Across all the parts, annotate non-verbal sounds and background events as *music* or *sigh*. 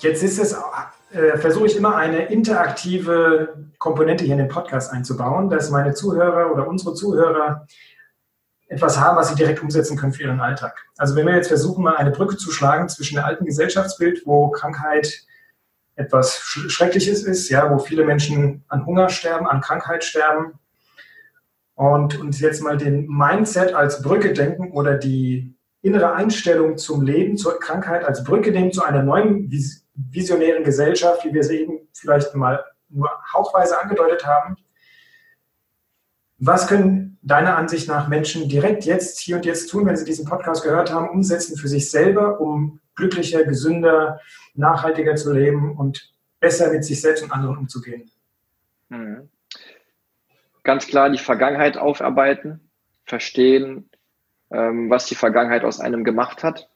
Jetzt ist es, äh, versuche ich immer eine interaktive Komponente hier in den Podcast einzubauen, dass meine Zuhörer oder unsere Zuhörer etwas haben, was sie direkt umsetzen können für ihren Alltag. Also wenn wir jetzt versuchen, mal eine Brücke zu schlagen zwischen dem alten Gesellschaftsbild, wo Krankheit etwas Schreckliches ist, ja, wo viele Menschen an Hunger sterben, an Krankheit sterben, und uns jetzt mal den Mindset als Brücke denken oder die innere Einstellung zum Leben, zur Krankheit als Brücke nehmen zu einer neuen visionären Gesellschaft, wie wir sie eben vielleicht mal nur hauchweise angedeutet haben. Was können deiner Ansicht nach Menschen direkt jetzt, hier und jetzt tun, wenn sie diesen Podcast gehört haben, umsetzen für sich selber, um glücklicher, gesünder, nachhaltiger zu leben und besser mit sich selbst und anderen umzugehen? Mhm. Ganz klar die Vergangenheit aufarbeiten, verstehen, ähm, was die Vergangenheit aus einem gemacht hat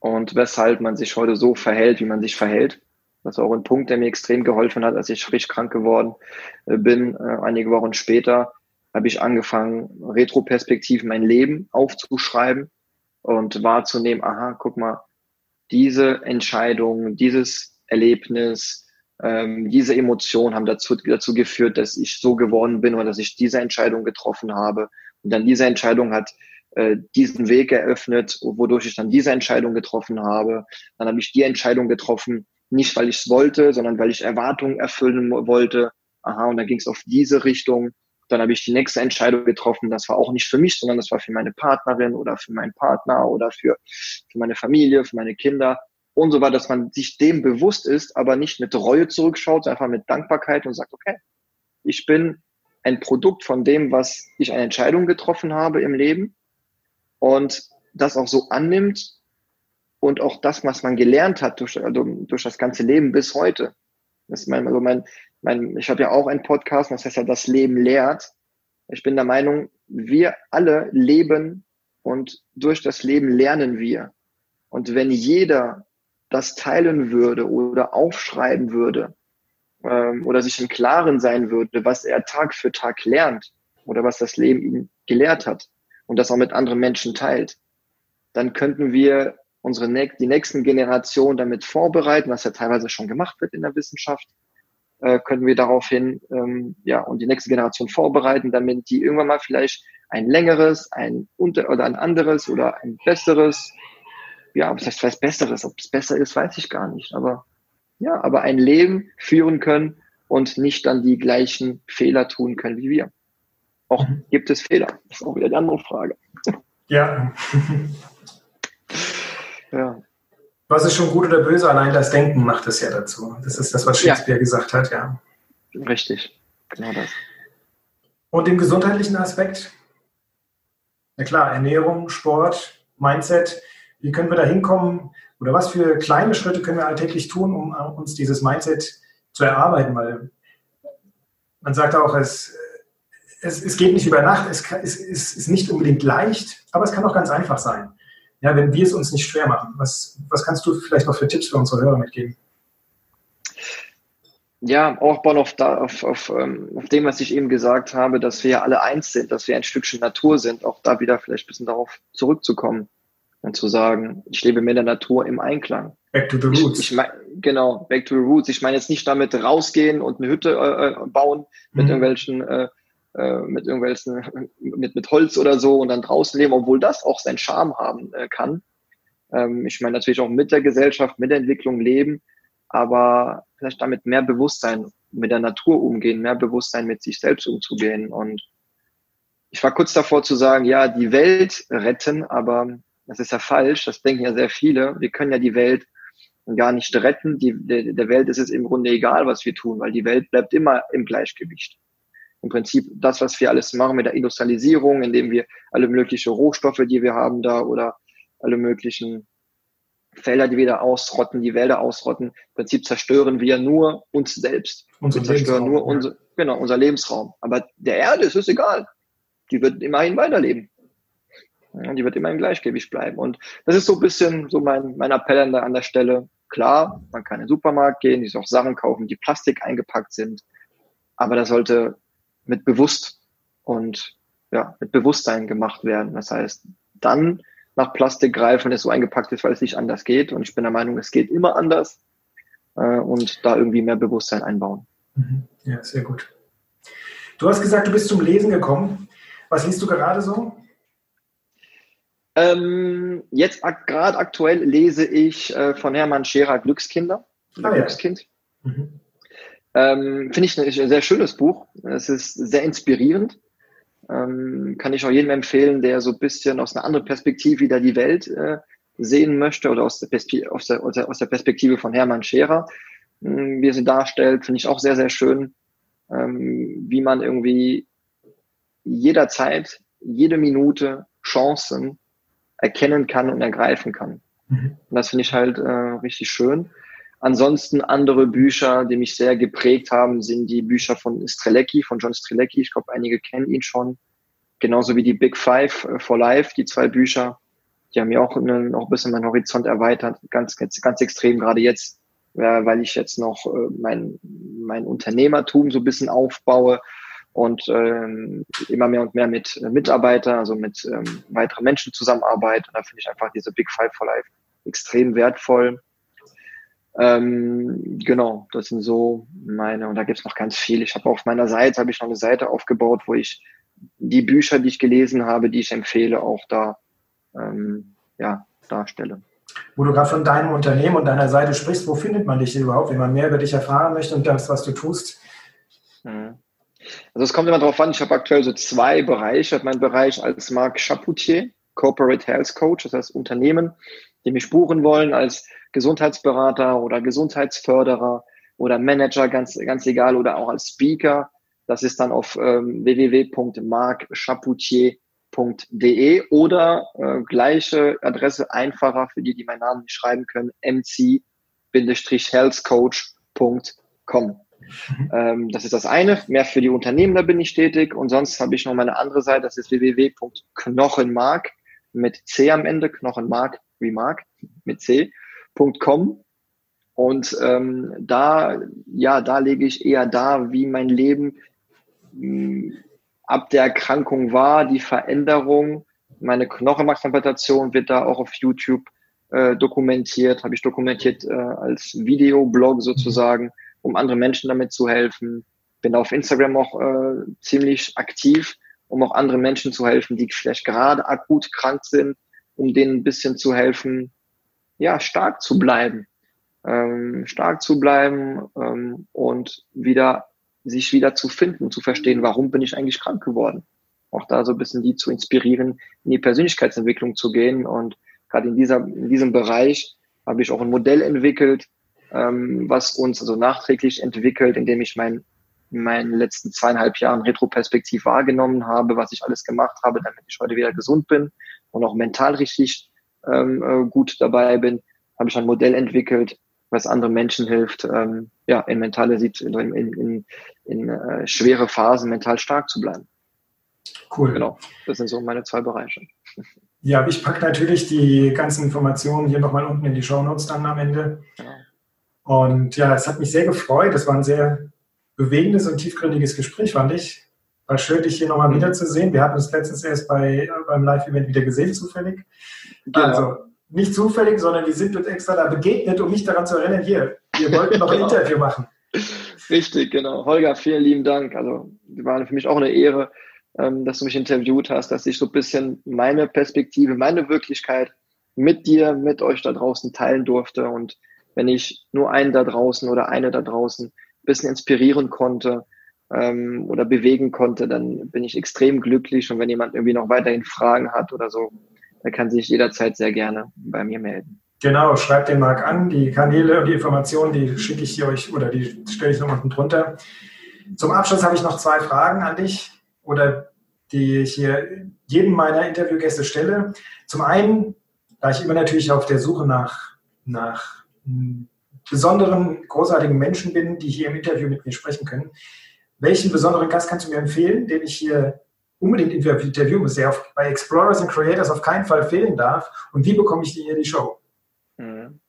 und weshalb man sich heute so verhält, wie man sich verhält. Das ist auch ein Punkt, der mir extrem geholfen hat, als ich frisch krank geworden äh, bin. Äh, einige Wochen später habe ich angefangen, retroperspektiv mein Leben aufzuschreiben und wahrzunehmen, aha, guck mal, diese Entscheidung, dieses Erlebnis, ähm, diese Emotionen haben dazu, dazu geführt, dass ich so geworden bin oder dass ich diese Entscheidung getroffen habe. Und dann diese Entscheidung hat diesen Weg eröffnet, wodurch ich dann diese Entscheidung getroffen habe. Dann habe ich die Entscheidung getroffen, nicht weil ich es wollte, sondern weil ich Erwartungen erfüllen wollte. Aha, und dann ging es auf diese Richtung. Dann habe ich die nächste Entscheidung getroffen. Das war auch nicht für mich, sondern das war für meine Partnerin oder für meinen Partner oder für, für meine Familie, für meine Kinder und so weiter, dass man sich dem bewusst ist, aber nicht mit Reue zurückschaut, sondern einfach mit Dankbarkeit und sagt, okay, ich bin ein Produkt von dem, was ich eine Entscheidung getroffen habe im Leben und das auch so annimmt und auch das, was man gelernt hat durch, also durch das ganze Leben bis heute. Das ist mein, also mein, mein, ich habe ja auch einen Podcast, das heißt ja, das Leben lehrt. Ich bin der Meinung, wir alle leben und durch das Leben lernen wir. Und wenn jeder das teilen würde oder aufschreiben würde ähm, oder sich im Klaren sein würde, was er Tag für Tag lernt oder was das Leben ihm gelehrt hat, und das auch mit anderen Menschen teilt, dann könnten wir unsere die nächsten Generationen damit vorbereiten, was ja teilweise schon gemacht wird in der Wissenschaft, äh, könnten wir daraufhin ähm, ja und die nächste Generation vorbereiten, damit die irgendwann mal vielleicht ein längeres, ein unter oder ein anderes oder ein besseres, ja, was heißt was besseres, ob es besser ist, weiß ich gar nicht, aber ja, aber ein Leben führen können und nicht dann die gleichen Fehler tun können wie wir. Auch mhm. gibt es Fehler? Das ist auch wieder die andere Frage. Ja. *laughs* ja. Was ist schon gut oder böse? Allein das Denken macht es ja dazu. Das ist das, was Shakespeare ja. gesagt hat, ja. Richtig, genau das. Und im gesundheitlichen Aspekt? Na klar, Ernährung, Sport, Mindset. Wie können wir da hinkommen? Oder was für kleine Schritte können wir alltäglich tun, um uns dieses Mindset zu erarbeiten? Weil man sagt auch, es es, es geht nicht über Nacht, es, kann, es, es ist nicht unbedingt leicht, aber es kann auch ganz einfach sein. Ja, wenn wir es uns nicht schwer machen. Was, was kannst du vielleicht noch für Tipps für unsere Hörer mitgeben? Ja, aufbauen auf, da, auf, auf, ähm, auf dem, was ich eben gesagt habe, dass wir alle eins sind, dass wir ein Stückchen Natur sind, auch da wieder vielleicht ein bisschen darauf zurückzukommen und zu sagen, ich lebe mit der Natur im Einklang. Back to the roots. Ich, ich mein, genau, back to the roots. Ich meine jetzt nicht damit rausgehen und eine Hütte äh, äh bauen mit mhm. irgendwelchen äh, äh, mit irgendwelchen, mit, mit Holz oder so und dann draußen leben, obwohl das auch seinen Charme haben äh, kann. Ähm, ich meine natürlich auch mit der Gesellschaft, mit der Entwicklung leben, aber vielleicht damit mehr Bewusstsein mit der Natur umgehen, mehr Bewusstsein mit sich selbst umzugehen. Und ich war kurz davor zu sagen, ja, die Welt retten, aber das ist ja falsch, das denken ja sehr viele. Wir können ja die Welt gar nicht retten. Die, der, der Welt ist es im Grunde egal, was wir tun, weil die Welt bleibt immer im Gleichgewicht im Prinzip das, was wir alles machen mit der Industrialisierung, indem wir alle möglichen Rohstoffe, die wir haben da oder alle möglichen Felder, die wieder ausrotten, die Wälder ausrotten. Im Prinzip zerstören wir nur uns selbst. Unser wir zerstören nur unser, genau, unser Lebensraum. Aber der Erde ist es egal. Die wird immerhin weiterleben. Die wird immer im Gleichgewicht bleiben. Und das ist so ein bisschen so mein, mein Appell an der, an der Stelle. Klar, man kann in den Supermarkt gehen, sich auch Sachen kaufen, die Plastik eingepackt sind. Aber das sollte mit bewusst und ja, mit Bewusstsein gemacht werden. Das heißt, dann nach Plastik greifen, wenn es so eingepackt ist, weil es nicht anders geht. Und ich bin der Meinung, es geht immer anders. Äh, und da irgendwie mehr Bewusstsein einbauen. Mhm. Ja, sehr gut. Du hast gesagt, du bist zum Lesen gekommen. Was liest du gerade so? Ähm, jetzt ak gerade aktuell lese ich äh, von Hermann Scherer Glückskinder. Ah, Glückskind. Ja. Mhm. Ähm, Finde ich ein sehr schönes Buch. Es ist sehr inspirierend. Ähm, kann ich auch jedem empfehlen, der so ein bisschen aus einer anderen Perspektive wieder die Welt äh, sehen möchte oder aus der, aus, der, aus der, Perspektive von Hermann Scherer, mh, hm, wie er sie darstellt, finde ich auch sehr, sehr schön, ähm, wie man irgendwie jederzeit, jede Minute Chancen erkennen kann und ergreifen kann. Mhm. Und das finde ich halt äh, richtig schön. Ansonsten andere Bücher, die mich sehr geprägt haben, sind die Bücher von Strelecki, von John Strelecki. Ich glaube, einige kennen ihn schon. Genauso wie die Big Five äh, for Life, die zwei Bücher. Die haben mir auch, einen, auch ein bisschen meinen Horizont erweitert. Ganz, ganz, ganz extrem, gerade jetzt, ja, weil ich jetzt noch äh, mein, mein Unternehmertum so ein bisschen aufbaue und ähm, immer mehr und mehr mit äh, Mitarbeitern, also mit ähm, weiteren Menschen zusammenarbeite. Und da finde ich einfach diese Big Five for Life extrem wertvoll ähm, genau, das sind so meine, und da gibt es noch ganz viel. Ich habe auf meiner Seite, habe ich noch eine Seite aufgebaut, wo ich die Bücher, die ich gelesen habe, die ich empfehle, auch da ähm, ja, darstelle. Wo du gerade von deinem Unternehmen und deiner Seite sprichst, wo findet man dich überhaupt, wenn man mehr über dich erfahren möchte und das, was du tust? Mhm. Also es kommt immer darauf an, ich habe aktuell so zwei Bereiche. Ich habe meinen Bereich als Marc Chapoutier, Corporate Health Coach, das heißt Unternehmen, die mich buchen wollen als Gesundheitsberater oder Gesundheitsförderer oder Manager, ganz, ganz egal, oder auch als Speaker. Das ist dann auf ähm, www.marcchapoutier.de oder äh, gleiche Adresse einfacher für die, die meinen Namen nicht schreiben können, mc-healthcoach.com. Mhm. Ähm, das ist das eine. Mehr für die Unternehmen, da bin ich tätig. Und sonst habe ich noch meine andere Seite, das ist www.knochenmark mit C am Ende, Knochenmark wie Mark mit C www.com. Und ähm, da, ja, da lege ich eher da, wie mein Leben mh, ab der Erkrankung war, die Veränderung. Meine Knochenmarktransplantation wird da auch auf YouTube äh, dokumentiert, habe ich dokumentiert äh, als Videoblog sozusagen, um anderen Menschen damit zu helfen. Bin auf Instagram auch äh, ziemlich aktiv, um auch anderen Menschen zu helfen, die vielleicht gerade akut krank sind, um denen ein bisschen zu helfen, ja, stark zu bleiben. Ähm, stark zu bleiben ähm, und wieder sich wieder zu finden, zu verstehen, warum bin ich eigentlich krank geworden. Auch da so ein bisschen die zu inspirieren, in die Persönlichkeitsentwicklung zu gehen. Und gerade in, dieser, in diesem Bereich habe ich auch ein Modell entwickelt, ähm, was uns also nachträglich entwickelt, indem ich mein, in meinen letzten zweieinhalb Jahren retroperspektiv wahrgenommen habe, was ich alles gemacht habe, damit ich heute wieder gesund bin und auch mental richtig ähm, äh, gut dabei bin, habe ich ein Modell entwickelt, was anderen Menschen hilft, ähm, ja, in mentale, in, in, in, in äh, schwere Phasen mental stark zu bleiben. Cool. Genau, das sind so meine zwei Bereiche. Ja, ich packe natürlich die ganzen Informationen hier nochmal unten in die Show Notes dann am Ende. Ja. Und ja, es hat mich sehr gefreut. Das war ein sehr bewegendes und tiefgründiges Gespräch, fand ich. War schön, dich hier nochmal wiederzusehen. Wir hatten uns letztens erst bei, beim Live-Event wieder gesehen, zufällig. Genau. Also nicht zufällig, sondern die sind uns extra da begegnet, um mich daran zu erinnern, hier, wir wollten noch ein *laughs* genau. Interview machen. Richtig, genau. Holger, vielen lieben Dank. Also, war für mich auch eine Ehre, ähm, dass du mich interviewt hast, dass ich so ein bisschen meine Perspektive, meine Wirklichkeit mit dir, mit euch da draußen teilen durfte. Und wenn ich nur einen da draußen oder eine da draußen bisschen inspirieren konnte ähm, oder bewegen konnte, dann bin ich extrem glücklich. Und wenn jemand irgendwie noch weiterhin Fragen hat oder so, er kann sich jederzeit sehr gerne bei mir melden. Genau, schreibt den Marc an. Die Kanäle und die Informationen, die schicke ich euch oder die stelle ich noch unten drunter. Zum Abschluss habe ich noch zwei Fragen an dich oder die ich hier jedem meiner Interviewgäste stelle. Zum einen, da ich immer natürlich auf der Suche nach nach besonderen, großartigen Menschen bin, die hier im Interview mit mir sprechen können. Welchen besonderen Gast kannst du mir empfehlen, den ich hier unbedingt interviewen muss, der auf, bei Explorers and Creators auf keinen Fall fehlen darf? Und wie bekomme ich die hier die Show? Mhm.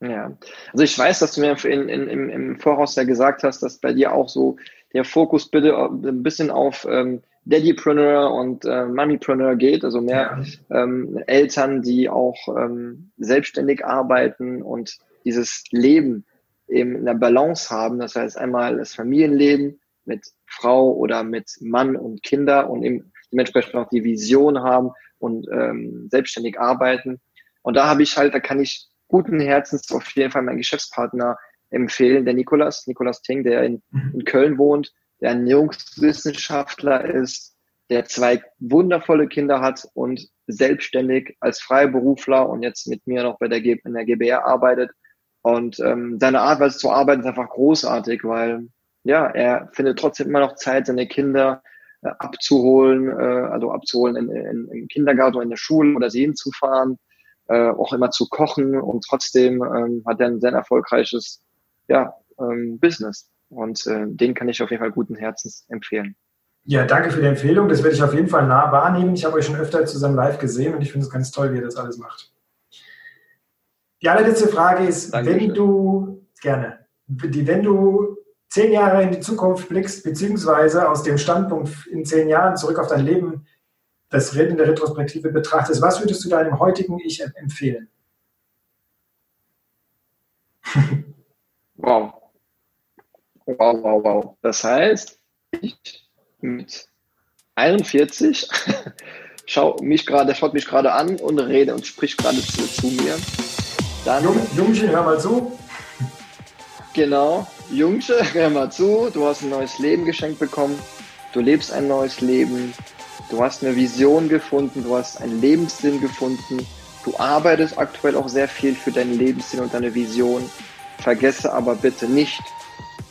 Ja, also ich weiß, dass du mir in, in, im, im Voraus ja gesagt hast, dass bei dir auch so der Fokus bitte ein bisschen auf ähm, Daddypreneur und äh, Mummypreneur geht, also mehr ja. ähm, Eltern, die auch ähm, selbstständig arbeiten und dieses Leben eben in der Balance haben. Das heißt einmal das Familienleben mit Frau oder mit Mann und Kinder und eben dementsprechend auch die Vision haben und ähm, selbstständig arbeiten. Und da habe ich halt, da kann ich guten Herzens auf jeden Fall meinen Geschäftspartner empfehlen, der Nikolas, Nikolas Ting, der in, mhm. in Köln wohnt, der Ernährungswissenschaftler ist, der zwei wundervolle Kinder hat und selbstständig als Freiberufler und jetzt mit mir noch bei der, G in der GBR arbeitet. Und ähm, seine Art, Weise zu arbeiten, ist einfach großartig, weil ja, er findet trotzdem immer noch Zeit, seine Kinder äh, abzuholen, äh, also abzuholen in, in, im Kindergarten oder in der Schule oder sie hinzufahren, äh, auch immer zu kochen und trotzdem ähm, hat er ein sehr erfolgreiches ja, ähm, Business. Und äh, den kann ich auf jeden Fall guten Herzens empfehlen. Ja, danke für die Empfehlung. Das werde ich auf jeden Fall nah wahrnehmen. Ich habe euch schon öfter zusammen live gesehen und ich finde es ganz toll, wie ihr das alles macht. Die allerletzte Frage ist, Dankeschön. wenn du, gerne, wenn du zehn Jahre in die Zukunft blickst, beziehungsweise aus dem Standpunkt in zehn Jahren zurück auf dein Leben, das Reden in der Retrospektive betrachtest, was würdest du deinem heutigen Ich empfehlen? Wow. Wow, wow, wow. Das heißt, ich mit 41 *laughs* schau mich grade, schaut mich gerade an und redet und spricht gerade zu, zu, mir. Dann, Jung, Jungchen, hör mal zu. Genau, Jungsche, *laughs* hör mal zu. Du hast ein neues Leben geschenkt bekommen. Du lebst ein neues Leben. Du hast eine Vision gefunden. Du hast einen Lebenssinn gefunden. Du arbeitest aktuell auch sehr viel für deinen Lebenssinn und deine Vision. Vergesse aber bitte nicht,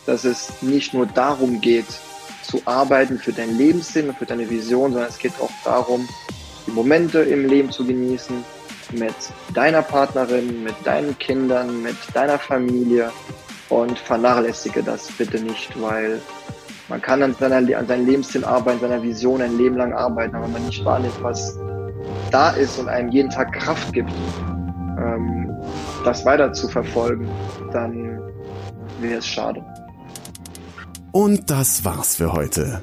dass es nicht nur darum geht, zu arbeiten für deinen Lebenssinn und für deine Vision, sondern es geht auch darum, die Momente im Leben zu genießen, mit deiner Partnerin, mit deinen Kindern, mit deiner Familie und vernachlässige das bitte nicht, weil man kann an, seiner, an seinem Lebenssinn arbeiten, seiner Vision ein Leben lang arbeiten, aber wenn man nicht wahrnimmt, was da ist und einem jeden Tag Kraft gibt, ähm, das weiter zu verfolgen, dann wäre es schade. Und das war's für heute.